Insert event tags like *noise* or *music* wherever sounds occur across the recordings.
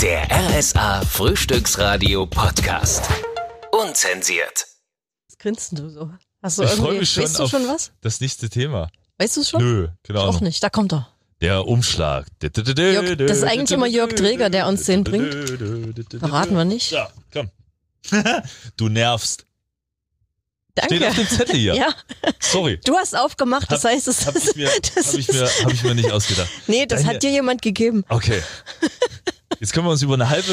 Der RSA Frühstücksradio Podcast. Unzensiert. Was grinst du so? Hast du Ich irgendwie, freue mich schon weißt du auf schon was? das nächste Thema. Weißt du es schon? Nö, genau. Auch nicht, da kommt er. Der Umschlag. Jörg, das ist eigentlich immer Jörg Träger, der uns den bringt. Verraten wir nicht. Ja, komm. *laughs* du nervst. Steht Danke. auf dem Zettel hier. *laughs* Ja, Sorry. du hast aufgemacht, das Hab- heißt, es Hab ich mir, *laughs* das hab ich mir, ist- hab ich mir nicht ausgedacht. Nee, das Deine- hat dir jemand gegeben. Okay. Jetzt können wir uns über eine halbe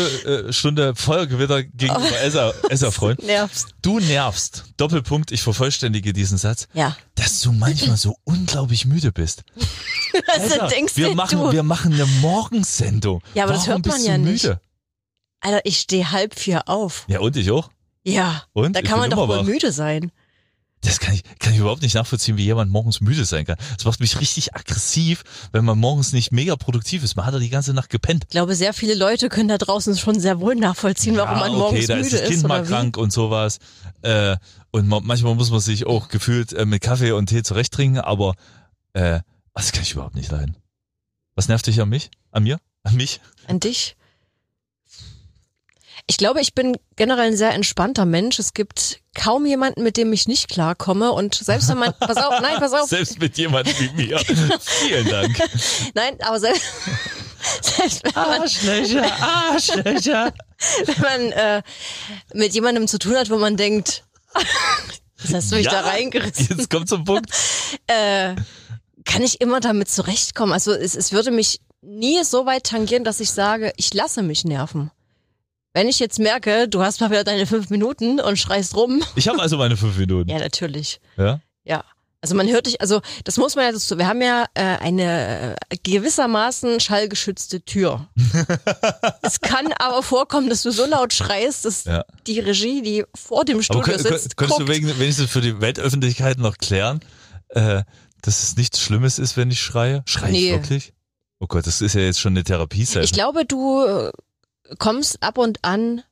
äh, Stunde Feuergewitter gegenüber Oh. Essa, Essa freuen. *laughs* Nervst. Du nervst. Doppelpunkt, ich vervollständige diesen Satz. Ja. Dass du manchmal so unglaublich müde bist. *laughs* Also Alter, denkst wir du, machen, du. wir machen eine Morgensendung. Ja, aber das Warum hört man ja du nicht. müde? Alter, ich stehe halb vier auf. Ja, und ich auch. Ja. Und? Da Ich kann man doch wohl wach. müde sein. Das kann ich, kann ich überhaupt nicht nachvollziehen, wie jemand morgens müde sein kann. Das macht mich richtig aggressiv, wenn man morgens nicht mega produktiv ist. Man hat ja die ganze Nacht gepennt. Ich glaube, sehr viele Leute können da draußen schon sehr wohl nachvollziehen, warum man morgens okay, da müde ist das Kind ist. mal Oder wie? krank und sowas. Äh, und ma- manchmal muss man sich auch gefühlt äh, mit Kaffee und Tee zurechttrinken, aber äh, das kann ich überhaupt nicht leiden. Was nervt dich an mich? An mir? An mich? An dich? Ich glaube, ich bin generell ein sehr entspannter Mensch. Es gibt kaum jemanden, mit dem ich nicht klarkomme. Und selbst wenn man, *laughs* pass auf, nein, pass auf, Selbst mit jemandem wie mir. *laughs* Vielen Dank. nein, aber selbst, *laughs* selbst wenn man, Arschlöcher, Arschlöcher. wenn man äh, mit jemandem zu tun hat, wo man denkt, was hast du mich da reingerissen? Jetzt kommt zum Punkt. äh, kann ich immer damit zurechtkommen. Also es, es würde mich nie so weit tangieren, dass ich sage, ich lasse mich nerven. Wenn ich jetzt merke, du hast mal wieder deine fünf Minuten und schreist rum, Ich habe also meine fünf Minuten. *laughs* ja natürlich, Ja? ja. Also man hört dich, also das muss man ja dazu, wir haben ja äh, eine äh, gewissermaßen schallgeschützte Tür. *laughs* es kann aber vorkommen, dass du so laut schreist, dass Ja. die Regie, die vor dem Aber Studio könnt, sitzt, könnt, könntest du guckt. wegen, wenigstens für die Weltöffentlichkeit noch klären, äh, dass es nichts Schlimmes ist, wenn ich schreie? Schreie ich Nee. wirklich? Oh Gott, das ist ja jetzt schon eine therapie Ich glaube, du äh, kommst ab und an,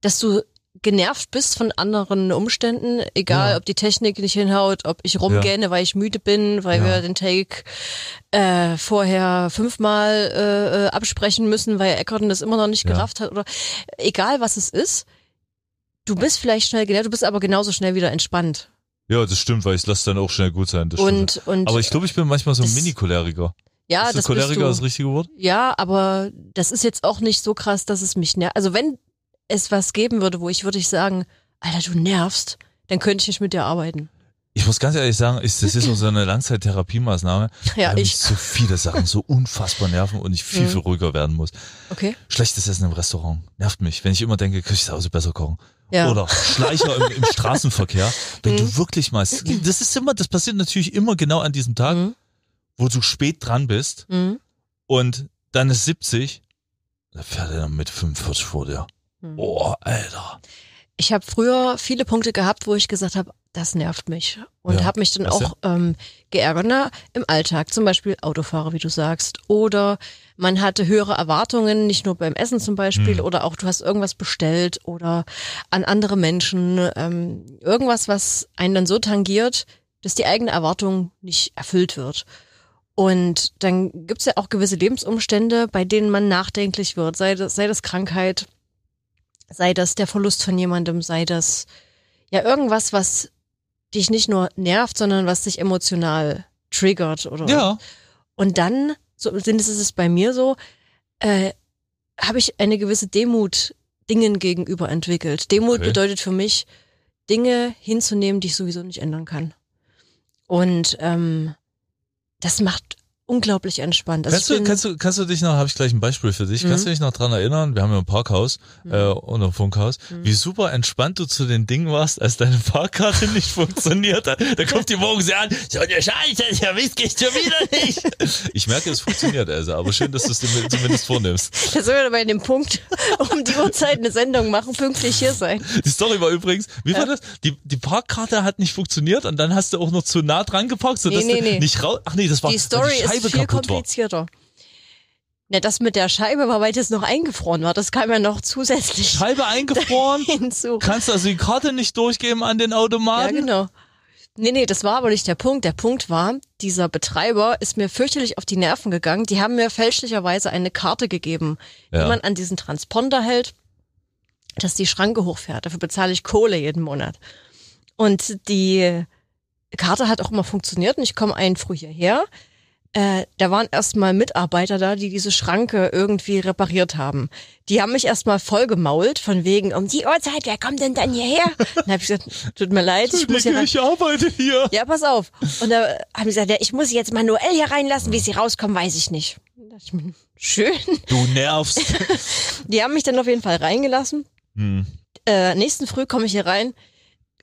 dass du genervt bist von anderen Umständen, egal Ja. ob die Technik nicht hinhaut, ob ich rumgähne, weil ich müde bin, weil Ja. wir den Take äh, vorher fünfmal äh, äh, absprechen müssen, weil Eckerton das immer noch nicht Ja. gerafft hat oder egal was es ist. Du bist vielleicht schnell genervt, du bist aber genauso schnell wieder entspannt. Ja, das stimmt, weil ich lasse dann auch schnell gut sein. Das stimmt. Und, und Aber ich glaube, ich bin manchmal so ein Mini-Choleriker. Ja, ist das das Choleriker das richtige Wort? Ja, aber das ist jetzt auch nicht so krass, dass es mich nervt. Also wenn es was geben würde, wo ich würde ich sagen, Alter, du nervst, dann könnte ich nicht mit dir arbeiten. Ich muss ganz ehrlich sagen, ich, das ist so eine Langzeit-Therapiemaßnahme, *laughs* Ja, weil mich ich. so viele Sachen so unfassbar nerven und ich viel, Mhm. viel ruhiger werden muss. Okay. Schlechtes Essen im Restaurant nervt mich, wenn ich immer denke, könnte ich zu Hause besser kochen. Ja. Oder Schleicher im, im *laughs* Straßenverkehr. Wenn Mhm. du wirklich mal, das ist immer, das passiert natürlich immer genau an diesem Tag, Mhm. Wo du spät dran bist Mhm. und dann ist 70, dann fährt er dann mit 45 vor dir. Mhm. Oh, Alter. Ich habe früher viele Punkte gehabt, wo ich gesagt habe, das nervt mich. Und Ja, habe mich dann was auch ähm, geärgert. Na, im Alltag, zum Beispiel Autofahrer, wie du sagst. Oder man hatte höhere Erwartungen, nicht nur beim Essen zum Beispiel, Mhm. oder auch du hast irgendwas bestellt oder an andere Menschen. Ähm, irgendwas, was einen dann so tangiert, dass die eigene Erwartung nicht erfüllt wird. Und dann gibt's ja auch gewisse Lebensumstände, bei denen man nachdenklich wird. Sei das, sei das Krankheit, sei das der Verlust von jemandem, sei das ja irgendwas, was dich nicht nur nervt, sondern was dich emotional triggert oder Ja. und dann so zumindest ist es bei mir so äh, habe ich eine gewisse Demut Dingen gegenüber entwickelt. Demut Okay. bedeutet für mich Dinge hinzunehmen, die ich sowieso nicht ändern kann. Und ähm, das macht unglaublich entspannt. Also Kannst du, kannst du, kannst du dich noch, habe ich gleich ein Beispiel für dich, Mhm. kannst du dich noch dran erinnern, wir haben ja ein Parkhaus Mhm. äh, und ein Funkhaus, wie super entspannt du zu den Dingen warst, als deine Fahrkarte nicht *laughs* funktioniert hat. Da kommt die morgens an, so eine Scheiße, ja wisst ich schon wieder nicht. *laughs* Ich merke, es funktioniert also, aber schön, dass du es dir zumindest vornimmst. Da sind wir bei dem Punkt, um die Uhrzeit eine Sendung machen, pünktlich hier sein. Die Story war übrigens, wie war das? Die, die Parkkarte hat nicht funktioniert und dann hast du auch noch zu nah dran geparkt, sodass Nee, nee, du nee. nicht raus, ach nee, das war, Die Story die Scheibe viel kaputt war. komplizierter. Ja, das mit der Scheibe war, weil das noch eingefroren war. Das kam ja noch zusätzlich Scheibe eingefroren, *laughs* hinzu. kannst also die Karte nicht durchgeben an den Ja, Automaten. genau. Nee, nee, das war aber nicht der Punkt. Der Punkt war, dieser Betreiber ist mir fürchterlich auf die Nerven gegangen. Die haben mir fälschlicherweise eine Karte gegeben, Ja. die man an diesen Transponder hält, dass die Schranke hochfährt. Dafür bezahle ich Kohle jeden Monat. Und die Karte hat auch immer funktioniert und ich komme einen früh hierher. Äh, da waren erstmal Mitarbeiter da, die diese Schranke irgendwie repariert haben. Die haben mich erstmal voll gemault, von wegen, um die Uhrzeit, wer kommt denn dann hierher? Dann habe ich gesagt, tut mir leid, ich muss hier rein. ich arbeite hier. Ja, pass auf. Und da haben sie gesagt, ja, ich muss sie jetzt manuell hier reinlassen, wie sie rauskommen, weiß ich nicht. Ich mir, Schön. Du nervst. *laughs* Die haben mich dann auf jeden Fall reingelassen. Hm. Äh, nächsten Früh komme ich hier rein,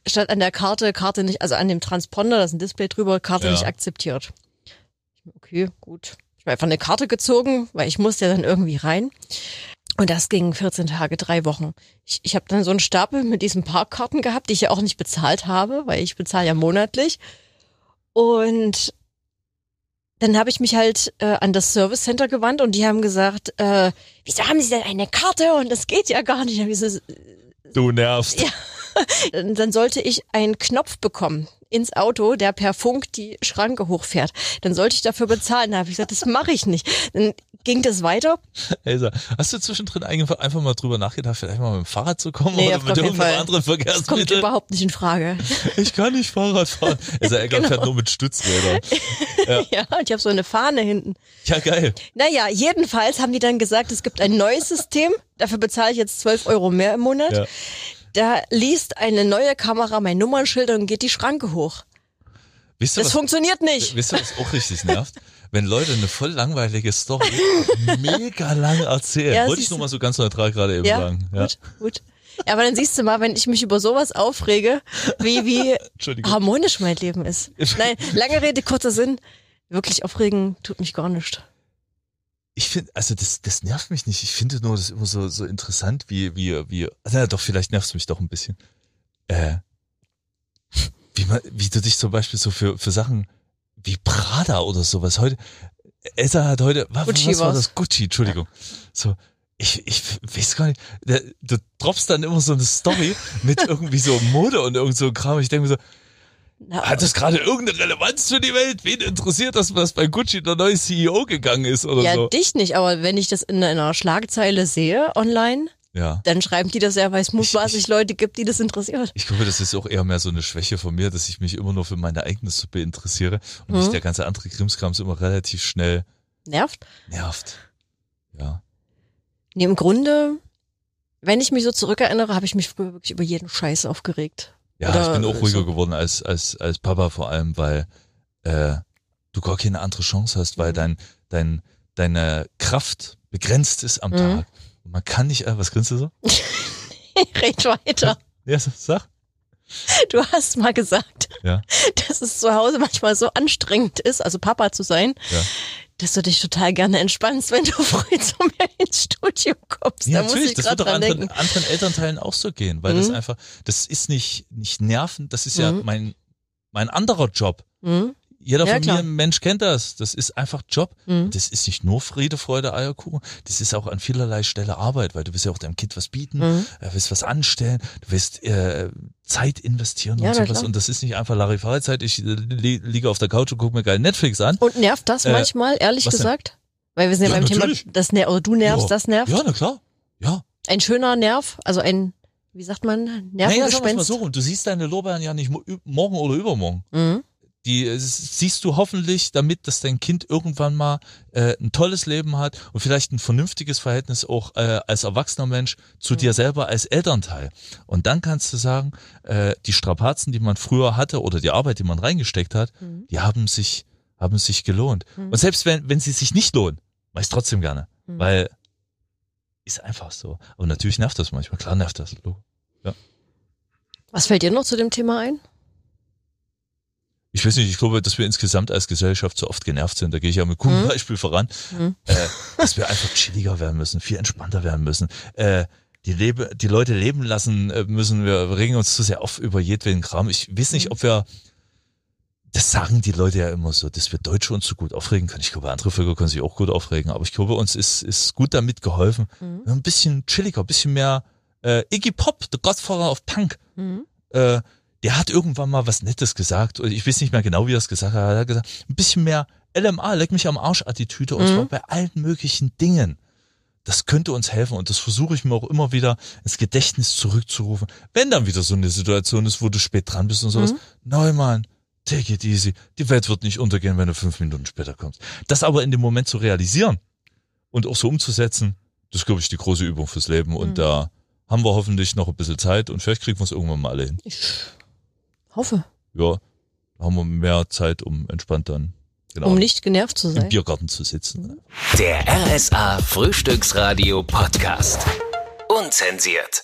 statt an der Karte, Karte nicht, also an dem Transponder, da ist ein Display drüber, Karte Ja. nicht akzeptiert. Okay, gut. Ich habe einfach eine Karte gezogen, weil ich musste ja dann irgendwie rein. Und das ging 14 Tage, drei Wochen. Ich, ich habe dann so einen Stapel mit diesen Parkkarten gehabt, die ich ja auch nicht bezahlt habe, weil ich bezahle ja monatlich. Und dann habe ich mich halt äh, an das Service Center gewandt und die haben gesagt, äh, wieso haben Sie denn eine Karte und das geht ja gar nicht. So, Du nervst. *laughs* Ja. dann sollte ich einen Knopf bekommen ins Auto, der per Funk die Schranke hochfährt. Dann sollte ich dafür bezahlen. Da habe ich gesagt, das mache ich nicht. Dann ging das weiter. Elsa, hast du zwischendrin einfach, einfach mal drüber nachgedacht, vielleicht mal mit dem Fahrrad zu kommen Nee, oder mit irgendeinem Fall. anderen Das kommt Verkehrsmittel? überhaupt nicht in Frage. Ich kann nicht Fahrrad fahren. Elsa *laughs* Egger Genau. fährt nur mit Stützrädern. *laughs* Ja, und ich habe so eine Fahne hinten. Ja, geil. Naja, jedenfalls haben die dann gesagt, es gibt ein neues System. Dafür bezahle ich jetzt 12 Euro mehr im Monat. Ja. Da liest eine neue Kamera mein Nummernschild und geht die Schranke hoch. Wisst ihr, Das was, funktioniert nicht. wisst ihr, was auch richtig nervt? *laughs* Wenn Leute eine voll langweilige Story mega lang erzählen. Ja, Wollte ich nur mal so ganz neutral gerade eben Ja, sagen. Ja. gut, gut. Ja, aber dann siehst du mal, wenn ich mich über sowas aufrege, wie, wie *laughs* harmonisch mein Leben ist. *laughs* Nein, lange Rede, kurzer Sinn. Wirklich aufregen tut mich gar nicht. Ich finde, also das, das nervt mich nicht. Ich finde nur das immer so, so interessant, wie, wie, wie, na doch, vielleicht nervt es mich doch ein bisschen. Äh, wie man, wie du dich zum Beispiel so für, für Sachen wie Prada oder sowas heute, Elsa hat heute, was, Gucci was war das? Gucci, Entschuldigung. So, ich, ich weiß gar nicht, du droppst dann immer so eine Story mit *laughs* irgendwie so Mode und irgend so Kram. Ich denke mir so, Na, hat das gerade irgendeine Relevanz für die Welt? Wen interessiert das, was bei Gucci der neue CEO gegangen ist oder ja, so? dich nicht, aber wenn ich das in einer Schlagzeile sehe online, Ja. dann schreiben die das ja, weil es mutmaßlich Leute gibt, die das interessiert. Ich glaube, das ist auch eher mehr so eine Schwäche von mir, dass ich mich immer nur für meine eigene Suppe interessiere und Mhm. mich der ganze andere Krimskrams immer relativ schnell Nervt? nervt. Ja. Nee, im Grunde, wenn ich mich so zurückerinnere, habe ich mich früher wirklich über jeden Scheiß aufgeregt. Ja, Oder ich bin auch ruhiger so. geworden als, als, als Papa vor allem, weil äh, du gar keine andere Chance hast, weil Mhm. dein, dein, deine Kraft begrenzt ist am Mhm. Tag. Und man kann nicht, äh, was grinst du so? *laughs* Red weiter. Ja, sag. Du hast mal gesagt, Ja. dass es zu Hause manchmal so anstrengend ist, also Papa zu sein, Ja. Dass du dich total gerne entspannst, wenn du *laughs* früh zu mir ins Studio kommst. Ja, da muss natürlich, ich das wird doch anderen, anderen Elternteilen auch so gehen, weil das Mhm. einfach, das ist nicht, nicht nerven, das ist ja Mhm. mein, mein anderer Job. Mhm. Jeder Ja, von klar. mir, Mensch, kennt das. Das ist einfach Job. Mhm. Das ist nicht nur Friede, Freude, Eierkuchen. Das ist auch an vielerlei Stelle Arbeit, weil du willst ja auch deinem Kind was bieten, Mhm. äh, willst was anstellen, du willst äh, Zeit investieren Ja, und sowas. klar. Und das ist nicht einfach Larifari-Zeit. Ich äh, li liege auf der Couch und gucke mir geil Netflix an. Und nervt das Äh, manchmal, ehrlich was denn? gesagt? Weil wir sind ja, Ja, beim Thema, natürlich. das ner oder du nervst, Ja. das nervt. Ja, na klar. Ja. Ein schöner Nerv, also ein, wie sagt man, Naja, sagen wir mal Nervengespenst. so rum. Du siehst deine Lorbeeren ja nicht morgen oder übermorgen. Mhm. Die äh, siehst du hoffentlich damit, dass dein Kind irgendwann mal äh, ein tolles Leben hat und vielleicht ein vernünftiges Verhältnis auch äh, als erwachsener Mensch zu dir selber als Elternteil. Und dann kannst du sagen, äh, die Strapazen, die man früher hatte oder die Arbeit, die man reingesteckt hat, Mhm. die haben sich, haben sich gelohnt. Mhm. Und selbst wenn, wenn sie sich nicht lohnen, mach ich trotzdem gerne. Mhm. Weil ist einfach so. Aber natürlich nervt das manchmal. Klar nervt das. Logo. Was fällt dir noch zu dem Thema ein? Ich weiß nicht, ich glaube, dass wir insgesamt als Gesellschaft so oft genervt sind. Da gehe ich ja mit gutem Mhm. Beispiel voran, Mhm. äh, dass wir einfach chilliger werden müssen, viel entspannter werden müssen. Äh, die, Lebe, die Leute leben lassen äh, müssen. Wir regen uns zu sehr auf über jedweden Kram. Ich weiß nicht, Mhm. ob wir, das sagen die Leute ja immer so, dass wir Deutsche uns so gut aufregen können. Ich glaube, andere Völker können sich auch gut aufregen, aber ich glaube, uns ist, ist gut damit geholfen. Mhm. Ein bisschen chilliger, ein bisschen mehr äh, Iggy Pop, the Godfather of Punk Mhm. äh, der hat irgendwann mal was Nettes gesagt. Ich weiß nicht mehr genau, wie er es gesagt hat. Er hat gesagt, ein bisschen mehr LMA, leck mich am Arsch Attitüde und Mhm. zwar bei allen möglichen Dingen. Das könnte uns helfen und das versuche ich mir auch immer wieder ins Gedächtnis zurückzurufen. Wenn dann wieder so eine Situation ist, wo du spät dran bist und sowas. Mhm. Neumann, take it easy. Die Welt wird nicht untergehen, wenn du fünf Minuten später kommst. Das aber in dem Moment zu realisieren und auch so umzusetzen, das ist, glaube ich, die große Übung fürs Leben. Und Mhm. da haben wir hoffentlich noch ein bisschen Zeit und vielleicht kriegen wir es irgendwann mal alle hin. Ich hoffe, Ja, da haben wir mehr Zeit, um entspannt dann genau, um nicht genervt zu im sein. Biergarten zu sitzen. Der RSA Frühstücksradio Podcast. Unzensiert.